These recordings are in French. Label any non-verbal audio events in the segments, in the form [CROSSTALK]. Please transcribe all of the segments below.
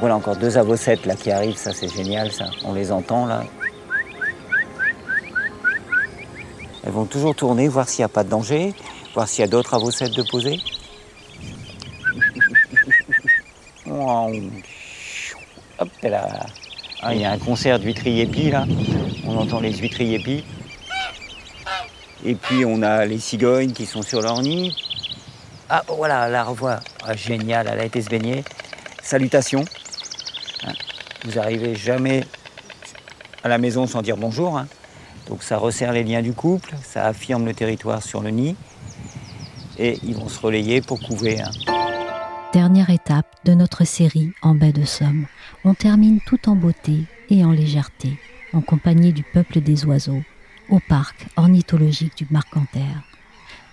Voilà encore deux avocettes là qui arrivent, ça c'est génial ça. On les entend là. Elles vont toujours tourner, voir s'il n'y a pas de danger, voir s'il y a d'autres avocettes de poser. [LAUGHS] Hop. Ah, il y a un concert d'huîtriers épis là. On entend les huîtriers épis. Et puis on a les cigognes qui sont sur leur nid. Ah voilà, la revoit. Ah, génial, elle a été se baigner. Salutations. Vous arrivez jamais à la maison sans dire bonjour. hein. Donc ça resserre les liens du couple, ça affirme le territoire sur le nid. Et ils vont se relayer pour couver. hein. Dernière étape de notre série en baie de Somme. On termine tout en beauté et en légèreté, en compagnie du peuple des oiseaux, au parc ornithologique du Marcanterre.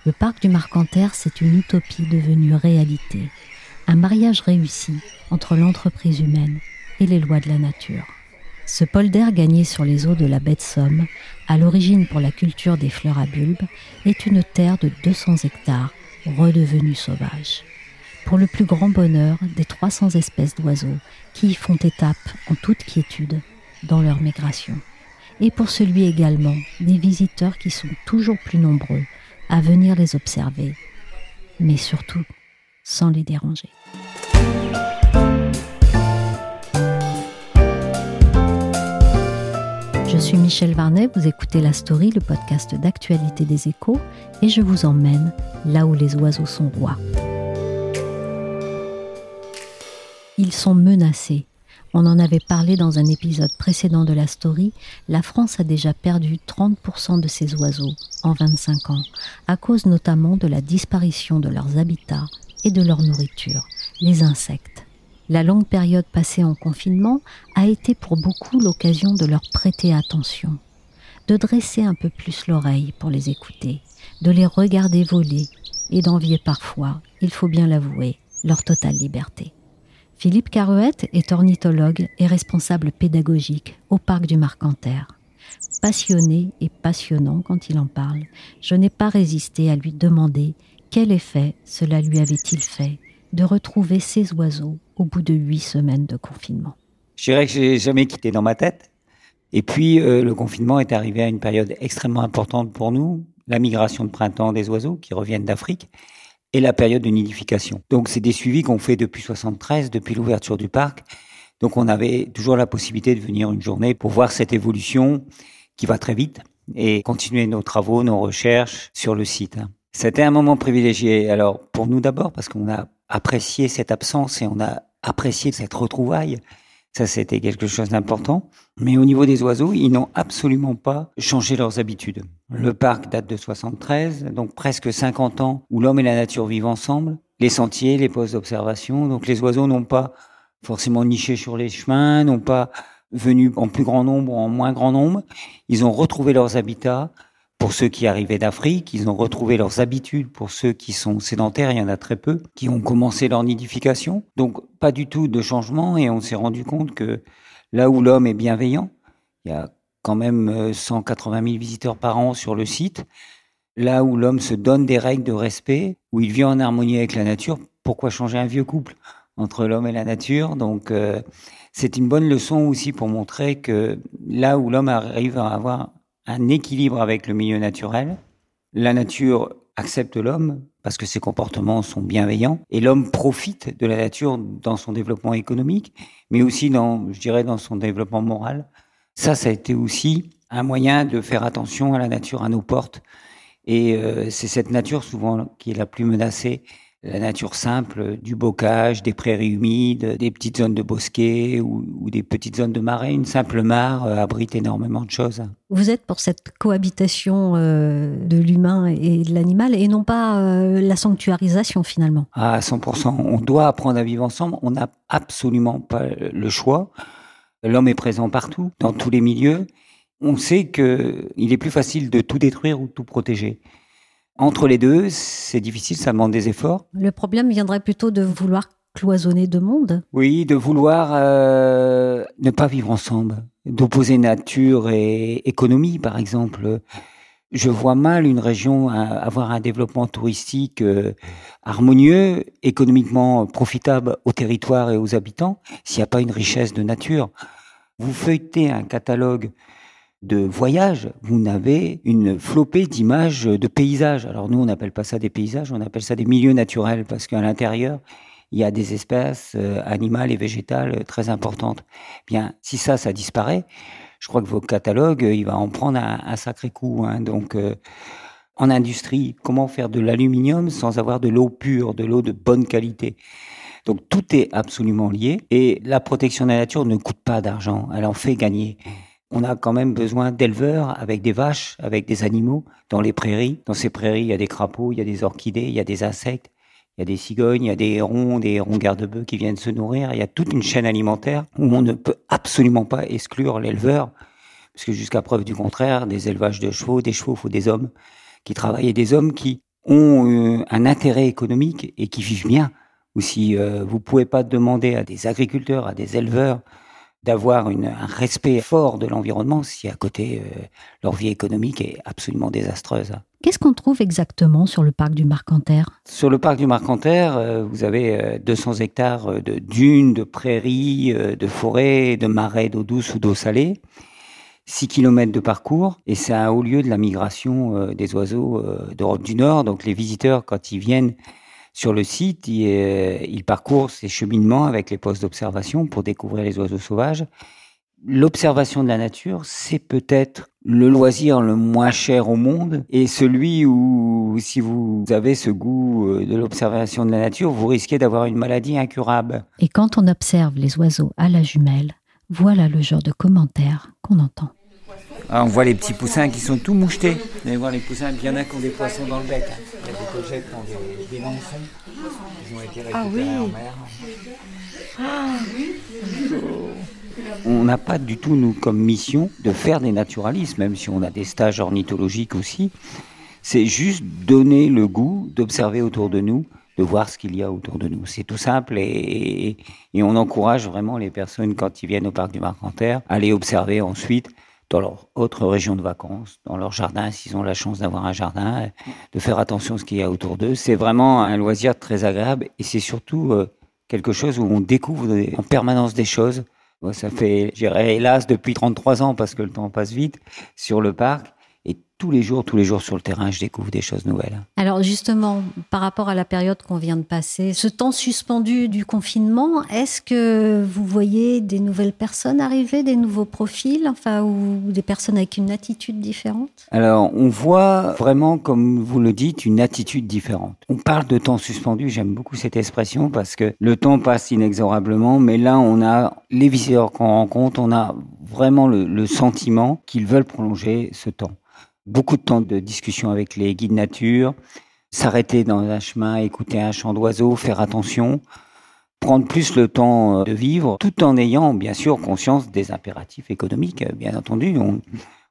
Le parc du Marcanterre, c'est une utopie devenue réalité. Un mariage réussi entre l'entreprise humaine et les lois de la nature. Ce polder gagné sur les eaux de la baie de Somme, à l'origine pour la culture des fleurs à bulbes, est une terre de 200 hectares redevenue sauvage. Pour le plus grand bonheur des 300 espèces d'oiseaux qui y font étape en toute quiétude dans leur migration. Et pour celui également des visiteurs qui sont toujours plus nombreux à venir les observer, mais surtout sans les déranger. Je suis Michel Varnet, vous écoutez La Story, le podcast d'actualité des échos, et je vous emmène là où les oiseaux sont rois. Ils sont menacés. On en avait parlé dans un épisode précédent de la story. La France a déjà perdu 30% de ses oiseaux en 25 ans, à cause notamment de la disparition de leurs habitats et de leur nourriture, les insectes. La longue période passée en confinement a été pour beaucoup l'occasion de leur prêter attention, de dresser un peu plus l'oreille pour les écouter, de les regarder voler et d'envier parfois, il faut bien l'avouer, leur totale liberté. Philippe Caruette est ornithologue et responsable pédagogique au parc du Marcanterre. Passionné et passionnant quand il en parle, je n'ai pas résisté à lui demander quel effet cela lui avait-il fait de retrouver ces oiseaux au bout de huit semaines de confinement. Je dirais que j'ai jamais quitté dans ma tête. Et puis euh, le confinement est arrivé à une période extrêmement importante pour nous, la migration de printemps des oiseaux qui reviennent d'Afrique et la période de nidification. Donc c'est des suivis qu'on fait depuis 73, depuis l'ouverture du parc. Donc on avait toujours la possibilité de venir une journée pour voir cette évolution qui va très vite et continuer nos travaux, nos recherches sur le site. C'était un moment privilégié. Alors pour nous d'abord parce qu'on a apprécié cette absence et on a apprécié cette retrouvaille. Ça, c'était quelque chose d'important. Mais au niveau des oiseaux, ils n'ont absolument pas changé leurs habitudes. Le parc date de 73, donc presque 50 ans où l'homme et la nature vivent ensemble. Les sentiers, les postes d'observation. Donc les oiseaux n'ont pas forcément niché sur les chemins, n'ont pas venu en plus grand nombre ou en moins grand nombre. Ils ont retrouvé leurs habitats pour ceux qui arrivaient d'Afrique, ils ont retrouvé leurs habitudes. Pour ceux qui sont sédentaires, il y en a très peu, qui ont commencé leur nidification. Donc pas du tout de changement. Et on s'est rendu compte que là où l'homme est bienveillant, il y a quand même euh, 180 000 visiteurs par an sur le site, là où l'homme se donne des règles de respect, où il vit en harmonie avec la nature, pourquoi changer un vieux couple entre l'homme et la nature? Donc euh, c'est une bonne leçon aussi pour montrer que là où l'homme arrive à avoir un équilibre avec le milieu naturel, La nature accepte l'homme parce que ses comportements sont bienveillants et l'homme profite de la nature dans son développement économique, mais aussi dans, je dirais, dans son développement moral. Ça, ça a été aussi un moyen de faire attention à la nature à nos portes. Et euh, c'est cette nature souvent qui est la plus menacée la nature simple du bocage, des prairies humides, des petites zones de bosquets ou, des petites zones de marais. Une simple mare euh, abrite énormément de choses. Vous êtes pour cette cohabitation euh, de l'humain et de l'animal et non pas euh, la sanctuarisation finalement À 100%. On doit apprendre à vivre ensemble. On n'a absolument pas le choix. L'homme est présent partout, dans tous les milieux. On sait qu'il est plus facile de tout détruire ou de tout protéger. Entre les deux, c'est difficile, ça demande des efforts. Le problème viendrait plutôt de vouloir cloisonner deux mondes Oui, de vouloir euh, ne pas vivre ensemble, d'opposer nature et économie, par exemple. Je vois mal une région avoir un développement touristique euh, harmonieux, économiquement profitable au territoire et aux habitants, s'il n'y a pas une richesse de nature. Vous feuilletez un catalogue de voyage, vous n'avez une flopée d'images de paysages. Alors nous, on n'appelle pas ça des paysages, on appelle ça des milieux naturels, parce qu'à l'intérieur, il y a des espèces euh, animales et végétales très importantes. Bien, si ça, ça disparaît, je crois que votre catalogue, il va en prendre un, sacré coup. Hein. Donc, euh, en industrie, comment faire de l'aluminium sans avoir de l'eau pure, de l'eau de bonne qualité? Donc tout est absolument lié et la protection de la nature ne coûte pas d'argent, elle en fait gagner on a quand même besoin d'éleveurs avec des vaches, avec des animaux dans les prairies. Dans ces prairies, il y a des crapauds, il y a des orchidées, il y a des insectes, il y a des cigognes, il y a des hérons, des hérons garde-bœufs qui viennent se nourrir. Il y a toute une chaîne alimentaire où on ne peut absolument pas exclure l'éleveur, parce que jusqu'à preuve du contraire, des élevages de chevaux, des chevaux, il faut des hommes qui travaillent et des hommes qui ont euh, un intérêt économique et qui vivent bien. Ou si euh, vous pouvez pas demander à des agriculteurs, à des éleveurs, d'avoir un respect fort de l'environnement si à côté euh, leur vie économique est absolument désastreuse. Qu'est-ce qu'on trouve exactement sur le parc du Marcanterre? Sur le parc du Marcanterre, euh, vous avez 200 euh, hectares de dunes, de prairies, de forêts, de marais d'eau douce ou d'eau salée. 6 km de parcours et c'est un haut lieu de la migration des oiseaux d'Europe du Nord. Donc les visiteurs, quand ils viennent sur le site, il, parcourt ces cheminements avec les postes d'observation pour découvrir les oiseaux sauvages. L'observation de la nature, c'est peut-être le loisir le moins cher au monde et celui où, si vous avez ce goût euh, de l'observation de la nature, vous risquez d'avoir une maladie incurable. Et quand on observe les oiseaux à la jumelle, voilà le genre de commentaires qu'on entend. Ah, on voit les petits poussins qui sont tout mouchetés. Vous allez voir les poussins, il y en a qui ont des poissons dans le bec. Des des, Ils ont été récupérés ah oui. en mer. Ah. On n'a pas du tout, nous, comme mission de faire des naturalistes, même si on a des stages ornithologiques aussi. C'est juste donner le goût d'observer autour de nous, de voir ce qu'il y a autour de nous. C'est tout simple et, et, on encourage vraiment les personnes, quand ils viennent au parc du Marcanterre, à aller observer ensuite dans leur autre région de vacances, dans leur jardin, s'ils ont la chance d'avoir un jardin, de faire attention à ce qu'il y a autour d'eux. C'est vraiment un loisir très agréable et c'est surtout euh, quelque chose où on découvre en permanence des choses. Ça fait, j'irais hélas, depuis 33 ans, parce que le temps passe vite, sur le parc tous les jours, tous les jours sur le terrain, je découvre des choses nouvelles. Alors justement, par rapport à la période qu'on vient de passer, ce temps suspendu du confinement, est-ce que vous voyez des nouvelles personnes arriver, des nouveaux profils, enfin, ou des personnes avec une attitude différente? Alors, on voit vraiment, comme vous le dites, une attitude différente. On parle de temps suspendu, j'aime beaucoup cette expression parce que le temps passe inexorablement, mais là, on a les visiteurs qu'on rencontre, on a vraiment le, le sentiment qu'ils veulent prolonger ce temps beaucoup de temps de discussion avec les guides nature, s'arrêter dans un chemin, écouter un chant d'oiseaux, faire attention, prendre plus le temps euh, de vivre, tout en ayant bien sûr conscience des impératifs économiques, euh, bien entendu.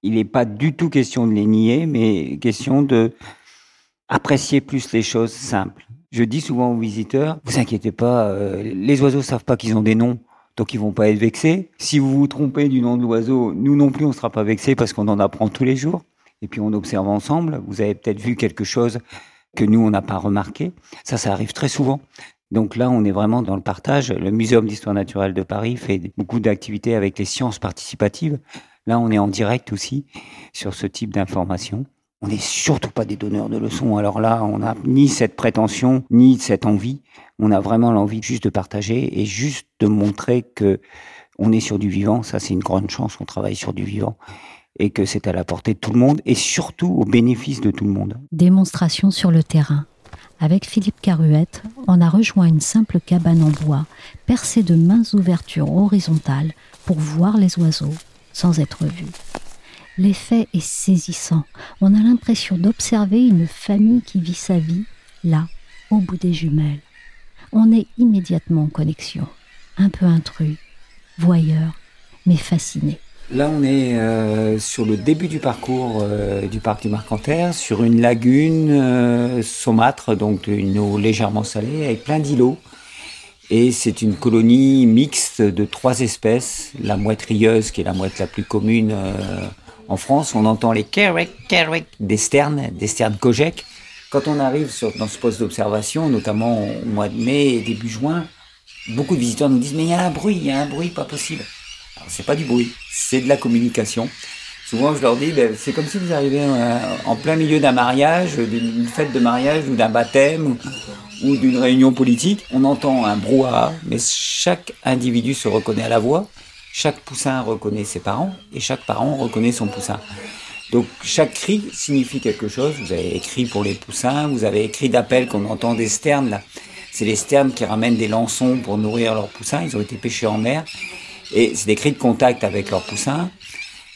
il n'est pas du tout question de les nier, mais question de apprécier plus les choses simples. Je dis souvent aux visiteurs, vous inquiétez pas, euh, les oiseaux savent pas qu'ils ont des noms. Donc ils vont pas être vexés. Si vous vous trompez du nom de l'oiseau, nous non plus on sera pas vexés parce qu'on en apprend tous les jours et puis on observe ensemble. Vous avez peut-être vu quelque chose que nous, on n'a pas remarqué. Ça, ça arrive très souvent. Donc là, on est vraiment dans le partage. Le Muséum d'histoire naturelle de Paris fait beaucoup d'activités avec les sciences participatives. Là, on est en direct aussi sur ce type d'informations. On n'est surtout pas des donneurs de leçons. Alors là, on n'a ni cette prétention, ni cette envie. On a vraiment l'envie juste de partager et juste de montrer que on est sur du vivant. Ça, c'est une grande chance. On travaille sur du vivant et que c'est à la portée de tout le monde et surtout au bénéfice de tout le monde. Démonstration sur le terrain. Avec Philippe Caruette, on a rejoint une simple cabane en bois, percée de minces ouvertures horizontales pour voir les oiseaux sans être vus. L'effet est saisissant. On a l'impression d'observer une famille qui vit sa vie là, au bout des jumelles. On est immédiatement en connexion, un peu intrus, voyeur, mais fasciné. Là, on est euh, sur le début du parcours euh, du parc du Marcanterre, sur une lagune euh, saumâtre, donc une eau légèrement salée, avec plein d'îlots. Et c'est une colonie mixte de trois espèces. La mouette rieuse, qui est la mouette la plus commune en France. On entend les kerwick, kerwick des sternes, des sternes kojek. Quand on arrive sur, dans ce poste d'observation, notamment au mois de mai et début juin, beaucoup de visiteurs nous disent Mais il y a un bruit, il y a un bruit, pas possible c'est pas du bruit, c'est de la communication. Souvent, je leur dis, ben, c'est comme si vous arrivez euh, en plein milieu d'un mariage, d'une fête de mariage ou d'un baptême ou, d'une réunion politique. On entend un brouhaha, mais chaque individu se reconnaît à la voix. Chaque poussin reconnaît ses parents et chaque parent reconnaît son poussin. Donc chaque cri signifie quelque chose. Vous avez écrit pour les poussins, vous avez écrit d'appel qu'on entend des sternes. C'est les sternes qui ramènent des lançons pour nourrir leurs poussins. Ils ont été pêchés en mer. Et c'est des cris de contact avec leurs poussins.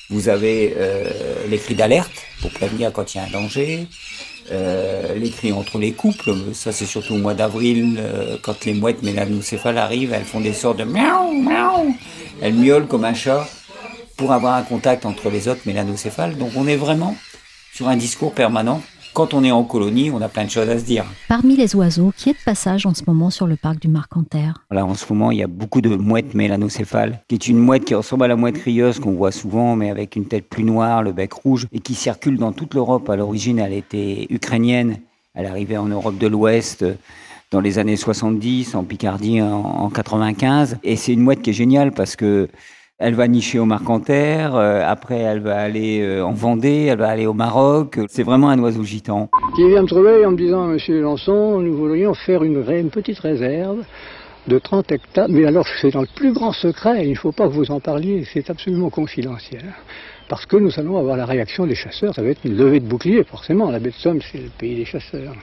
Vous avez euh, les cris d'alerte pour prévenir quand il y a un danger. Euh, les cris entre les couples, ça c'est surtout au mois d'avril, euh, quand les mouettes mélanocéphales arrivent, elles font des sortes de miaou, miaou. Elles miaulent comme un chat pour avoir un contact entre les autres mélanocéphales. Donc on est vraiment sur un discours permanent quand on est en colonie, on a plein de choses à se dire. Parmi les oiseaux, qui est de passage en ce moment sur le parc du Marcanterre Là, en ce moment, il y a beaucoup de mouettes mélanocéphales, qui est une mouette qui ressemble à la mouette rieuse qu'on voit souvent, mais avec une tête plus noire, le bec rouge, et qui circule dans toute l'Europe. À l'origine, elle était ukrainienne. Elle arrivait en Europe de l'Ouest dans les années 70, en Picardie en, en 95. Et c'est une mouette qui est géniale parce que elle va nicher au Marcanterre, euh, après elle va aller euh, en Vendée, elle va aller au Maroc. C'est vraiment un oiseau gitan. Qui vient me trouver en me disant, Monsieur Lançon, nous voudrions faire une, une petite réserve de 30 hectares. Mais alors c'est dans le plus grand secret, il ne faut pas que vous en parliez, c'est absolument confidentiel. Parce que nous allons avoir la réaction des chasseurs, ça va être une levée de bouclier, forcément. La baie de Somme, c'est le pays des chasseurs.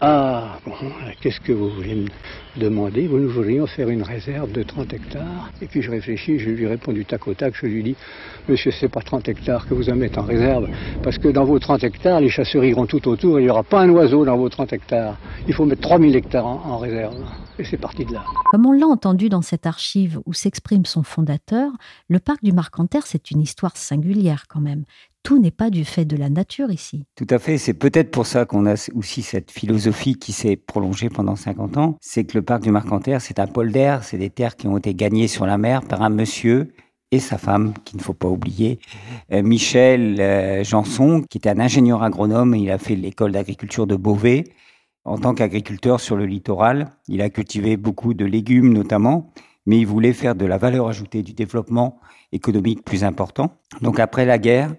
Ah, bon, qu'est-ce que vous voulez me demander? Vous nous voudrions faire une réserve de 30 hectares. Et puis je réfléchis, je lui réponds du tac au tac, je lui dis, monsieur, c'est pas 30 hectares que vous en mettez en réserve, parce que dans vos 30 hectares, les chasseurs iront tout autour, il n'y aura pas un oiseau dans vos 30 hectares. Il faut mettre 3000 hectares en, réserve. Et c'est parti de là. Comme on l'a entendu dans cette archive où s'exprime son fondateur, le parc du Marcanterre, c'est une histoire singulière quand même tout n'est pas du fait de la nature ici. Tout à fait. C'est peut-être pour ça qu'on a aussi cette philosophie qui s'est prolongée pendant 50 ans. C'est que le parc du Marcanterre, c'est un polder, c'est des terres qui ont été gagnées sur la mer par un monsieur et sa femme, qu'il ne faut pas oublier, euh, Michel euh, Janson, qui était un ingénieur agronome. Il a fait l'école d'agriculture de Beauvais. En tant qu'agriculteur sur le littoral, il a cultivé beaucoup de légumes notamment, mais il voulait faire de la valeur ajoutée, du développement économique plus important. Donc après la guerre,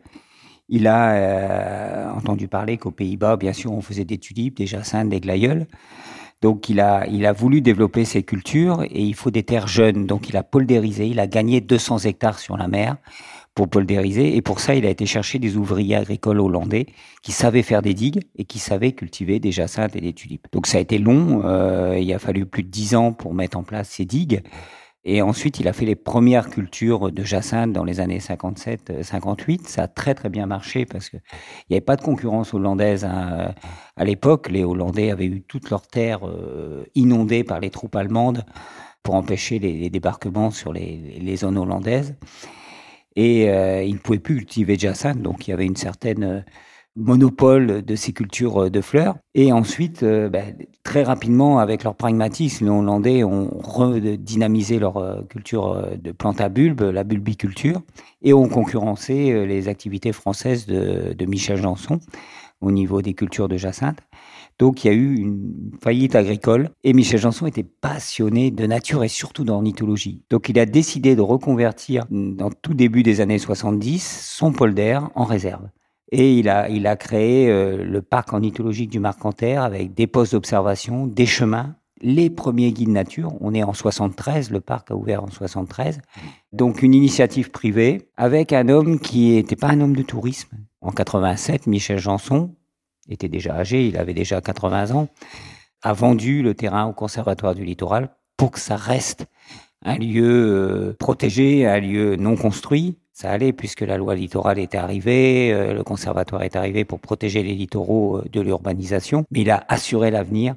il a euh, entendu parler qu'aux Pays-Bas, bien sûr, on faisait des tulipes, des jacinthes, des glaïeuls. Donc il a, il a voulu développer ces cultures et il faut des terres jeunes. Donc il a poldérisé, il a gagné 200 hectares sur la mer pour poldériser. Et pour ça, il a été chercher des ouvriers agricoles hollandais qui savaient faire des digues et qui savaient cultiver des jacinthes et des tulipes. Donc ça a été long. Euh, il a fallu plus de 10 ans pour mettre en place ces digues. Et ensuite, il a fait les premières cultures de jacinthe dans les années 57-58. Ça a très très bien marché parce qu'il n'y avait pas de concurrence hollandaise hein. à l'époque. Les Hollandais avaient eu toutes leurs terres euh, inondées par les troupes allemandes pour empêcher les, débarquements sur les, zones hollandaises. Et euh, ils ne pouvaient plus cultiver de jacinthe, donc il y avait une certaine monopole de ces cultures euh, de fleurs. Et ensuite, euh, ben, très rapidement, avec leur pragmatisme, les Hollandais ont redynamisé leur euh, culture de plantes à bulbes, la bulbiculture, et ont concurrencé les activités françaises de, de Michel Janson au niveau des cultures de jacinthe. Donc il y a eu une faillite agricole et Michel Janson était passionné de nature et surtout d'ornithologie. Donc il a décidé de reconvertir dans tout début des années 70 son polder en réserve. Et il a, il a créé euh, le parc ornithologique du Marcanterre avec des postes d'observation, des chemins, les premiers guides nature. On est en 73, le parc a ouvert en 73. Donc une initiative privée avec un homme qui n'était pas un homme de tourisme. En 87, Michel Janson était déjà âgé, il avait déjà 80 ans, a vendu le terrain au Conservatoire du Littoral pour que ça reste un lieu euh, protégé, un lieu non construit. Ça allait puisque la loi littorale était arrivée, euh, le conservatoire est arrivé pour protéger les littoraux euh, de l'urbanisation, mais il a assuré l'avenir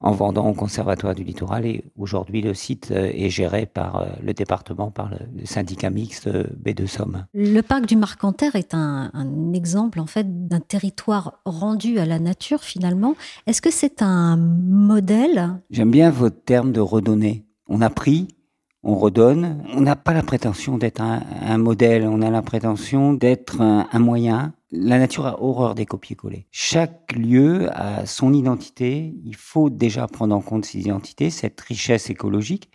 en vendant au Conservatoire du Littoral. Et aujourd'hui, le site est géré par le département, par le syndicat mixte B de Somme. Le parc du Marcanterre est un, un exemple en fait d'un territoire rendu à la nature finalement. Est-ce que c'est un modèle? J'aime bien votre terme de redonner. On a pris on redonne. On n'a pas la prétention d'être un, modèle, on a la prétention d'être un, moyen. La nature a horreur des copier-coller. Chaque lieu a son identité. Il faut déjà prendre en compte ses identités, cette richesse écologique,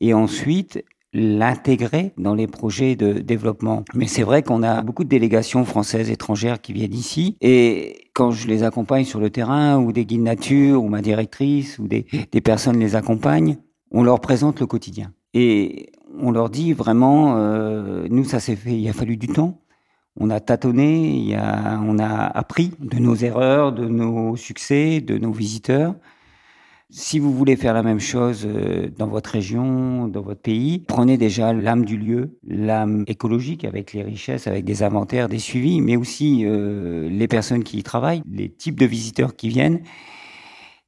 et ensuite l'intégrer dans les projets de développement. Mais c'est vrai qu'on a beaucoup de délégations françaises, étrangères qui viennent ici. Et quand je les accompagne sur le terrain, ou des guides nature, ou ma directrice, ou des personnes les accompagnent, on leur présente le quotidien. Et on leur dit vraiment, euh, nous, ça s'est fait, il a fallu du temps. On a tâtonné, il y a, on a appris de nos erreurs, de nos succès, de nos visiteurs. Si vous voulez faire la même chose euh, dans votre région, dans votre pays, prenez déjà l'âme du lieu, l'âme écologique avec les richesses, avec des inventaires, des suivis, mais aussi euh, les personnes qui y travaillent, les types de visiteurs qui viennent,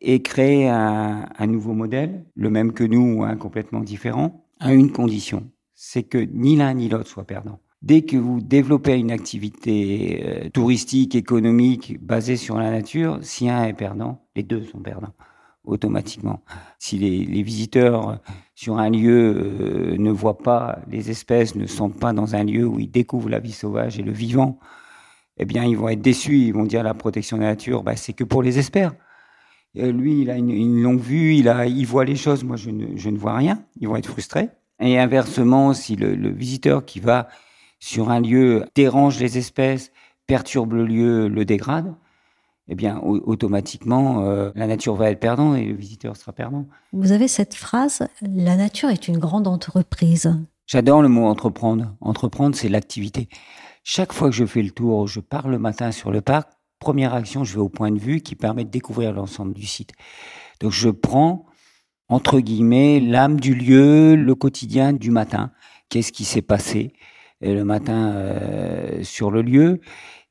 et créer un, nouveau modèle, le même que nous ou un complètement différent, à une condition, c'est que ni l'un ni l'autre soit perdant. Dès que vous développez une activité euh, touristique, économique, basée sur la nature, si un est perdant, les deux sont perdants automatiquement. Si les, visiteurs sur un lieu euh, ne voient pas les espèces, ne sont pas dans un lieu où ils découvrent la vie sauvage et le vivant, eh bien, ils vont être déçus. Ils vont dire la protection de la nature, bah, c'est que pour les experts. Euh, lui, il a une, longue vue, il, a, il voit les choses, moi je ne, je ne vois rien, ils vont être frustrés. Et inversement, si le, le, visiteur qui va sur un lieu dérange les espèces, perturbe le lieu, le dégrade, eh bien, automatiquement, euh, la nature va être perdante et le visiteur sera perdant. Vous avez cette phrase, la nature est une grande entreprise. J'adore le mot entreprendre. Entreprendre, c'est l'activité. Chaque fois que je fais le tour, je pars le matin sur le parc, première action, je vais au point de vue qui permet de découvrir l'ensemble du site. Donc je prends, entre guillemets, l'âme du lieu, le quotidien du matin. Qu'est-ce qui s'est passé euh, le matin euh, sur le lieu?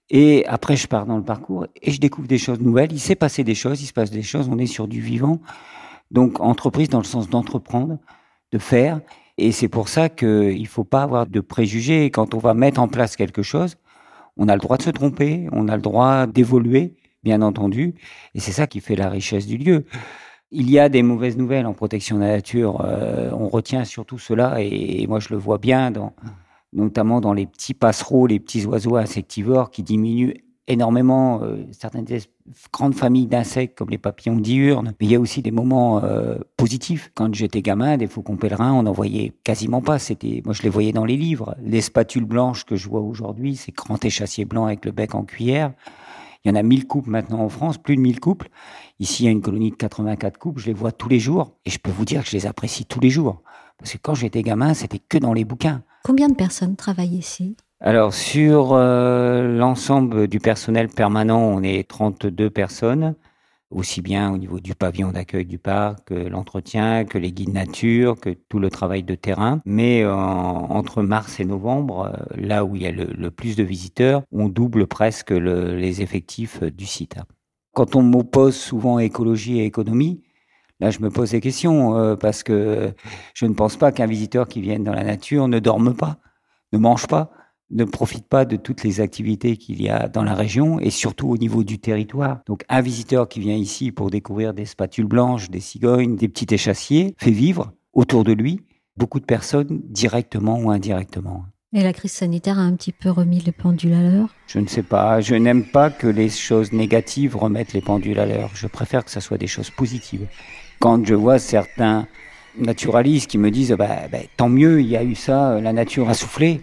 Et après, je pars dans le parcours et je découvre des choses nouvelles. Il s'est passé des choses, il se passe des choses, on est sur du vivant. Donc, entreprise dans le sens d'entreprendre, de faire. Et c'est pour ça qu'il ne faut pas avoir de préjugés. Quand on va mettre en place quelque chose, on a le droit de se tromper, on a le droit d'évoluer, bien entendu, et c'est ça qui fait la richesse du lieu. Il y a des mauvaises nouvelles en protection de la nature, euh, on retient surtout cela, et, moi je le vois bien, dans, notamment dans les petits passereaux, les petits oiseaux insectivores qui diminuent énormément euh, certaines grandes familles d'insectes comme les papillons diurnes. Mais il y a aussi des moments euh, positifs. Quand j'étais gamin, des faucons pèlerins, on n'en voyait quasiment pas. C'était, moi, je les voyais dans les livres. Les spatules blanches que je vois aujourd'hui, ces grands échassiers blancs avec le bec en cuillère. Il y en a 1000 couples maintenant en France, plus de 1000 couples. Ici, il y a une colonie de 84 couples, je les vois tous les jours. Et je peux vous dire que je les apprécie tous les jours. Parce que quand j'étais gamin, c'était que dans les bouquins. Combien de personnes travaillent ici? Alors sur euh, l'ensemble du personnel permanent, on est 32 personnes, aussi bien au niveau du pavillon d'accueil du parc, que l'entretien, que les guides nature, que tout le travail de terrain. Mais euh, entre mars et novembre, euh, là où il y a le, plus de visiteurs, on double presque le, les effectifs du site. Quand on m'oppose souvent écologie et économie, Là, je me pose des questions parce que je ne pense pas qu'un visiteur qui vienne dans la nature ne dorme pas, ne mange pas ne profite pas de toutes les activités qu'il y a dans la région et surtout au niveau du territoire. Donc un visiteur qui vient ici pour découvrir des spatules blanches, des cigognes, des petits échassiers, fait vivre autour de lui beaucoup de personnes directement ou indirectement. Et la crise sanitaire a un petit peu remis les pendules à l'heure? Je ne sais pas. Je n'aime pas que les choses négatives remettent les pendules à l'heure. Je préfère que ce soit des choses positives. Quand je vois certains naturalistes qui me disent bah, bah, tant mieux, il y a eu ça, la nature a soufflé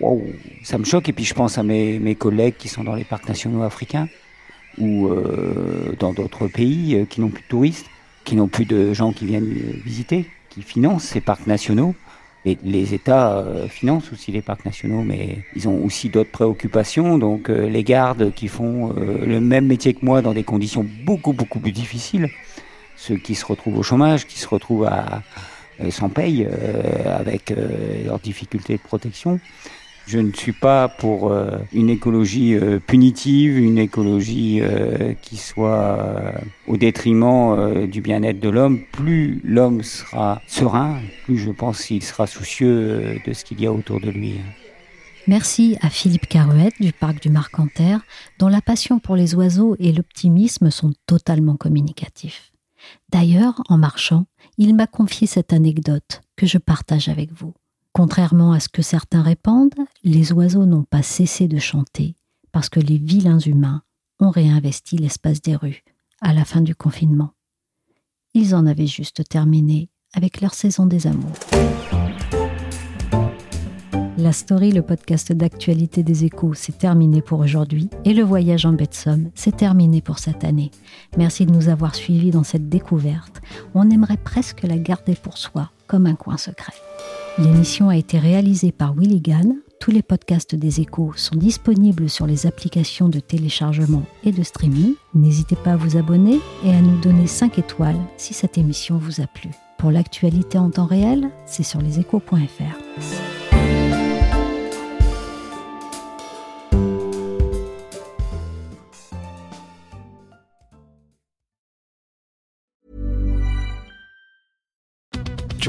wow, ça me choque. Et puis je pense à mes, mes collègues qui sont dans les parcs nationaux africains ou euh, dans d'autres pays euh, qui n'ont plus de touristes, qui n'ont plus de gens qui viennent visiter, qui financent ces parcs nationaux. Et les États euh, financent aussi les parcs nationaux, mais ils ont aussi d'autres préoccupations. Donc euh, les gardes qui font euh, le même métier que moi dans des conditions beaucoup beaucoup plus difficiles, ceux qui se retrouvent au chômage, qui se retrouvent à, sans paye avec leurs difficultés de protection. Je ne suis pas pour euh, une écologie euh, punitive, une écologie euh, qui soit au détriment du bien-être de l'homme. Plus l'homme sera serein, plus je pense qu'il sera soucieux de ce qu'il y a autour de lui. Merci à Philippe Caruette du parc du Marcanterre, dont la passion pour les oiseaux et l'optimisme sont totalement communicatifs. D'ailleurs, en marchant, il m'a confié cette anecdote que je partage avec vous. Contrairement à ce que certains répandent, les oiseaux n'ont pas cessé de chanter parce que les vilains humains ont réinvesti l'espace des rues à la fin du confinement. Ils en avaient juste terminé avec leur saison des amours. La story, le podcast d'actualité des échos, c'est terminé pour aujourd'hui et le voyage en baie de Somme, terminé pour cette année. Merci de nous avoir suivis dans cette découverte. On aimerait presque la garder pour soi, comme un coin secret. L'émission a été réalisée par Willy. Tous les podcasts des échos sont disponibles sur les applications de téléchargement et de streaming. N'hésitez pas à vous abonner et à nous donner 5 étoiles si cette émission vous a plu. Pour l'actualité en temps réel, c'est sur leséchos.fr.